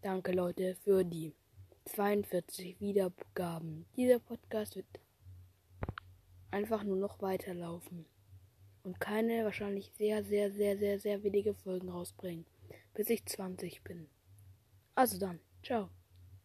Danke Leute für die 42 Wiedergaben. Dieser Podcast wird einfach nur noch weiterlaufen und keine wahrscheinlich sehr, sehr, sehr, sehr, sehr wenige Folgen rausbringen, bis ich 20 bin. Also dann, ciao.